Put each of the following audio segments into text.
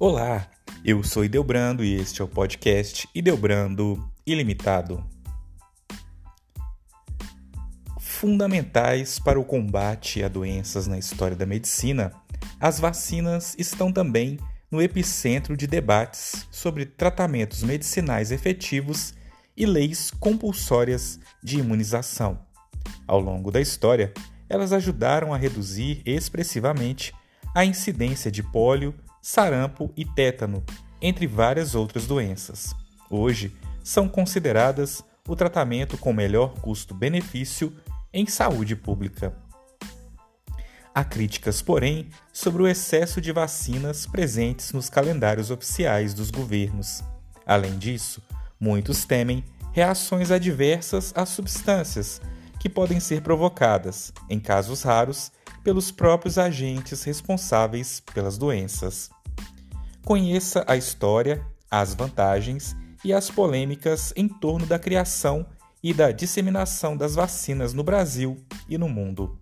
Olá, eu sou Ideobrando e este é o podcast Ideobrando Ilimitado. Fundamentais para o combate a doenças na história da medicina, as vacinas estão também no epicentro de debates sobre tratamentos medicinais efetivos e leis compulsórias de imunização. Ao longo da história, elas ajudaram a reduzir expressivamente a incidência de pólio, sarampo e tétano, entre várias outras doenças. Hoje, são consideradas o tratamento com melhor custo-benefício em saúde pública. Há críticas, porém, sobre o excesso de vacinas presentes nos calendários oficiais dos governos. Além disso, muitos temem reações adversas às substâncias que podem ser provocadas, em casos raros, pelos próprios agentes responsáveis pelas doenças. Conheça a história, as vantagens e as polêmicas em torno da criação e da disseminação das vacinas no Brasil e no mundo.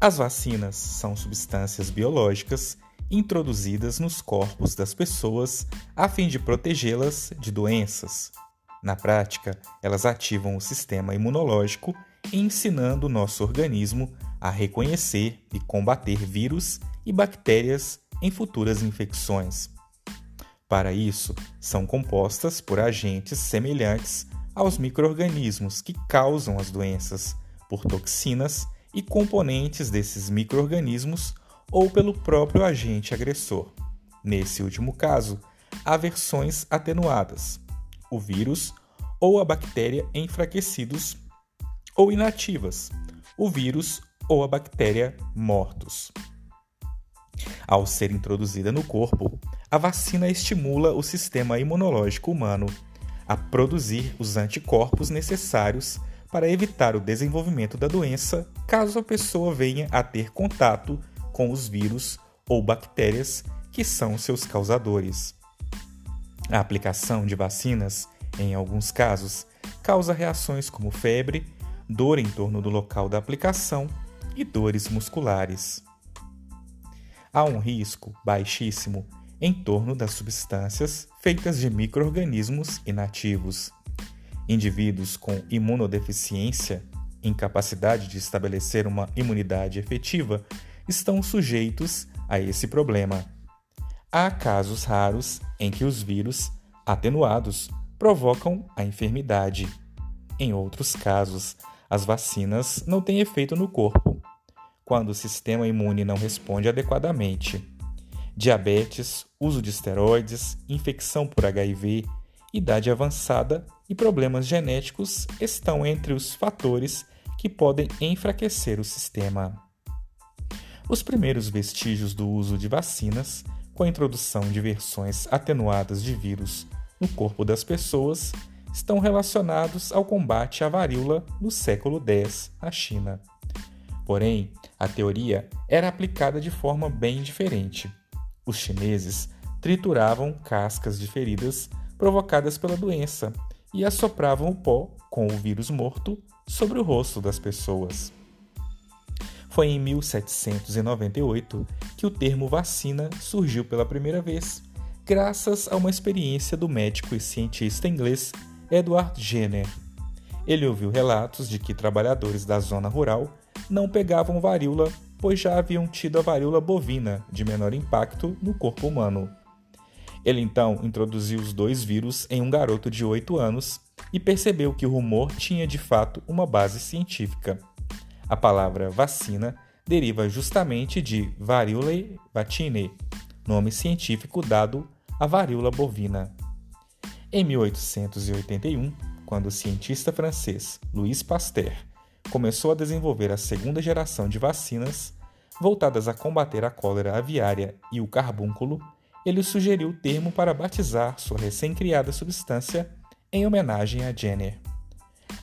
As vacinas são substâncias biológicas introduzidas nos corpos das pessoas a fim de protegê-las de doenças. Na prática, elas ativam o sistema imunológico, ensinando o nosso organismo a reconhecer e combater vírus e bactérias em futuras infecções. Para isso, são compostas por agentes semelhantes aos microorganismos que causam as doenças, por toxinas e componentes desses microorganismos ou pelo próprio agente agressor. Nesse último caso, há versões atenuadas, o vírus ou a bactéria enfraquecidos ou inativas, o vírus ou a bactéria mortos. Ao ser introduzida no corpo, a vacina estimula o sistema imunológico humano a produzir os anticorpos necessários para evitar o desenvolvimento da doença caso a pessoa venha a ter contato com os vírus ou bactérias que são seus causadores. A aplicação de vacinas, em alguns casos, causa reações como febre, dor em torno do local da aplicação e dores musculares há um risco baixíssimo em torno das substâncias feitas de microorganismos inativos. Indivíduos com imunodeficiência, incapacidade de estabelecer uma imunidade efetiva, estão sujeitos a esse problema. Há casos raros em que os vírus atenuados provocam a enfermidade. Em outros casos, as vacinas não têm efeito no corpo quando o sistema imune não responde adequadamente. Diabetes, uso de esteroides, infecção por HIV, idade avançada e problemas genéticos estão entre os fatores que podem enfraquecer o sistema. Os primeiros vestígios do uso de vacinas, com a introdução de versões atenuadas de vírus no corpo das pessoas, estão relacionados ao combate à varíola no século X na China. Porém, a teoria era aplicada de forma bem diferente. Os chineses trituravam cascas de feridas provocadas pela doença e assopravam o pó com o vírus morto sobre o rosto das pessoas. Foi em 1798 que o termo vacina surgiu pela primeira vez, graças a uma experiência do médico e cientista inglês Edward Jenner. Ele ouviu relatos de que trabalhadores da zona rural não pegavam varíola, pois já haviam tido a varíola bovina, de menor impacto no corpo humano. Ele então introduziu os dois vírus em um garoto de 8 anos e percebeu que o rumor tinha de fato uma base científica. A palavra vacina deriva justamente de variolae vacinae, nome científico dado à varíola bovina. Em 1881, quando o cientista francês Louis Pasteur começou a desenvolver a segunda geração de vacinas voltadas a combater a cólera aviária e o carbúnculo, ele sugeriu o termo para batizar sua recém-criada substância em homenagem a Jenner.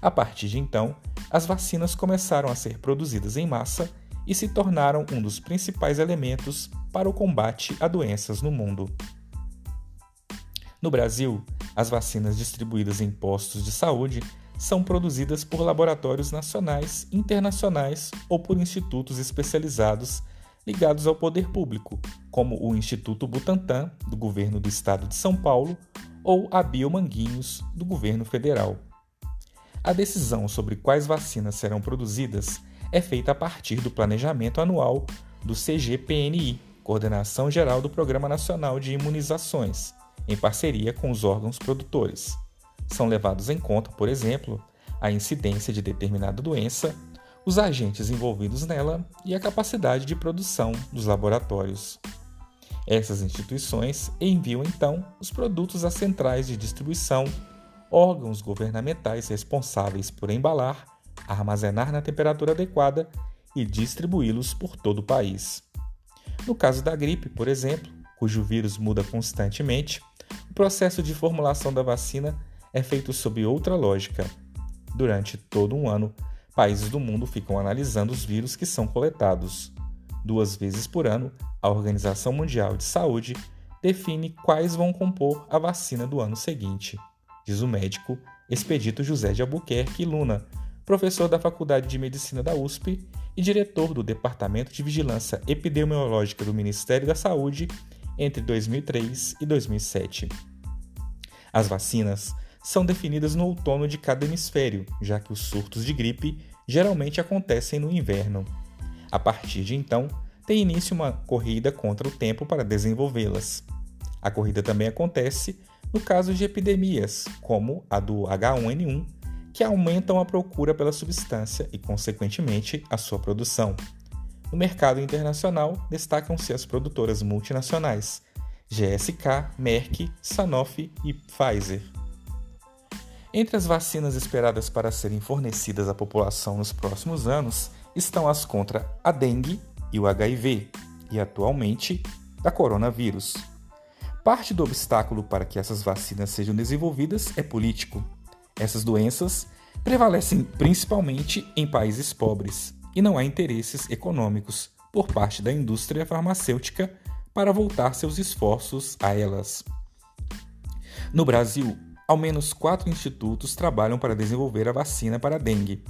A partir de então, as vacinas começaram a ser produzidas em massa e se tornaram um dos principais elementos para o combate a doenças no mundo. No Brasil, as vacinas distribuídas em postos de saúde são produzidas por laboratórios nacionais, internacionais ou por institutos especializados ligados ao poder público, como o Instituto Butantan, do governo do estado de São Paulo, ou a Biomanguinhos, do governo federal. A decisão sobre quais vacinas serão produzidas é feita a partir do planejamento anual do CGPNI, Coordenação Geral do Programa Nacional de Imunizações, em parceria com os órgãos produtores. São levados em conta, por exemplo, a incidência de determinada doença, os agentes envolvidos nela e a capacidade de produção dos laboratórios. Essas instituições enviam então os produtos às centrais de distribuição, órgãos governamentais responsáveis por embalar, armazenar na temperatura adequada e distribuí-los por todo o país. No caso da gripe, por exemplo, cujo vírus muda constantemente, o processo de formulação da vacina é feito sob outra lógica. Durante todo um ano, países do mundo ficam analisando os vírus que são coletados. Duas vezes por ano, a Organização Mundial de Saúde define quais vão compor a vacina do ano seguinte, diz o médico Expedito José de Albuquerque Luna, professor da Faculdade de Medicina da USP e diretor do Departamento de Vigilância Epidemiológica do Ministério da Saúde entre 2003 e 2007. As vacinas são definidas no outono de cada hemisfério, já que os surtos de gripe geralmente acontecem no inverno. A partir de então, tem início uma corrida contra o tempo para desenvolvê-las. A corrida também acontece no caso de epidemias, como a do H1N1, que aumentam a procura pela substância e, consequentemente, a sua produção. No mercado internacional, destacam-se as produtoras multinacionais GSK, Merck, Sanofi e Pfizer. Entre as vacinas esperadas para serem fornecidas à população nos próximos anos estão as contra a dengue, e o HIV, e atualmente da coronavírus. Parte do obstáculo para que essas vacinas sejam desenvolvidas é político. Essas doenças prevalecem principalmente em países pobres e não há interesses econômicos por parte da indústria farmacêutica para voltar seus esforços a elas. No Brasil, ao menos quatro institutos trabalham para desenvolver a vacina para a dengue.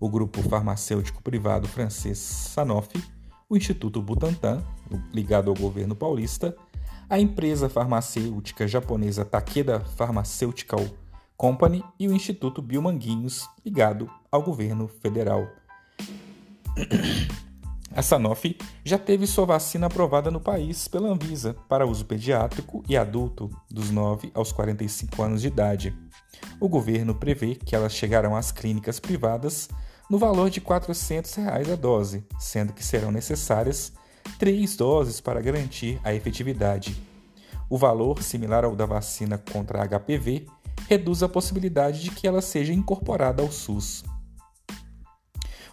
O grupo farmacêutico privado francês Sanofi o Instituto Butantan, ligado ao governo paulista, a empresa farmacêutica japonesa Takeda Pharmaceutical Company e o Instituto Biomanguinhos, ligado ao governo federal. A Sanofi já teve sua vacina aprovada no país pela Anvisa para uso pediátrico e adulto dos 9 aos 45 anos de idade. O governo prevê que elas chegarão às clínicas privadas no valor de 400 reais a dose, sendo que serão necessárias três doses para garantir a efetividade. O valor, similar ao da vacina contra HPV, reduz a possibilidade de que ela seja incorporada ao SUS.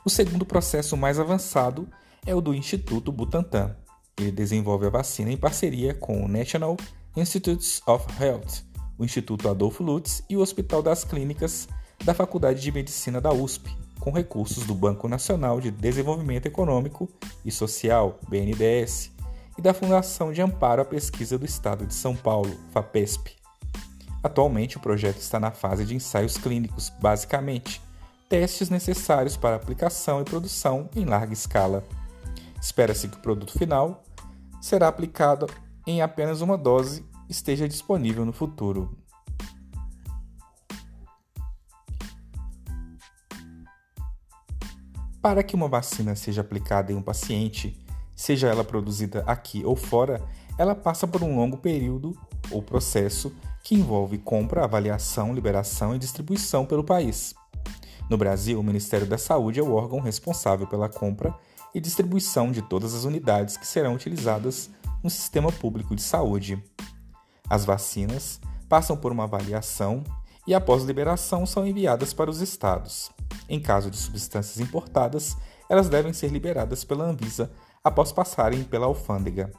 O segundo processo mais avançado é o do Instituto Butantan. Ele desenvolve a vacina em parceria com o National Institutes of Health, o Instituto Adolfo Lutz e o Hospital das Clínicas da Faculdade de Medicina da USP, com recursos do Banco Nacional de Desenvolvimento Econômico e Social, BNDES, e da Fundação de Amparo à Pesquisa do Estado de São Paulo, FAPESP. Atualmente, o projeto está na fase de ensaios clínicos, basicamente, testes necessários para aplicação e produção em larga escala. Espera-se que o produto final será aplicado em apenas uma dose esteja disponível no futuro. Para que uma vacina seja aplicada em um paciente, seja ela produzida aqui ou fora, ela passa por um longo período ou processo que envolve compra, avaliação, liberação e distribuição pelo país. No Brasil, o Ministério da Saúde é o órgão responsável pela compra e distribuição de todas as unidades que serão utilizadas no sistema público de saúde. As vacinas passam por uma avaliação e, após liberação, são enviadas para os estados. Em caso de substâncias importadas, elas devem ser liberadas pela Anvisa após passarem pela alfândega.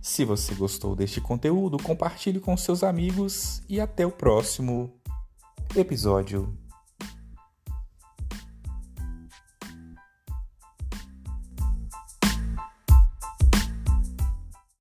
Se você gostou deste conteúdo, compartilhe com seus amigos e até o próximo episódio.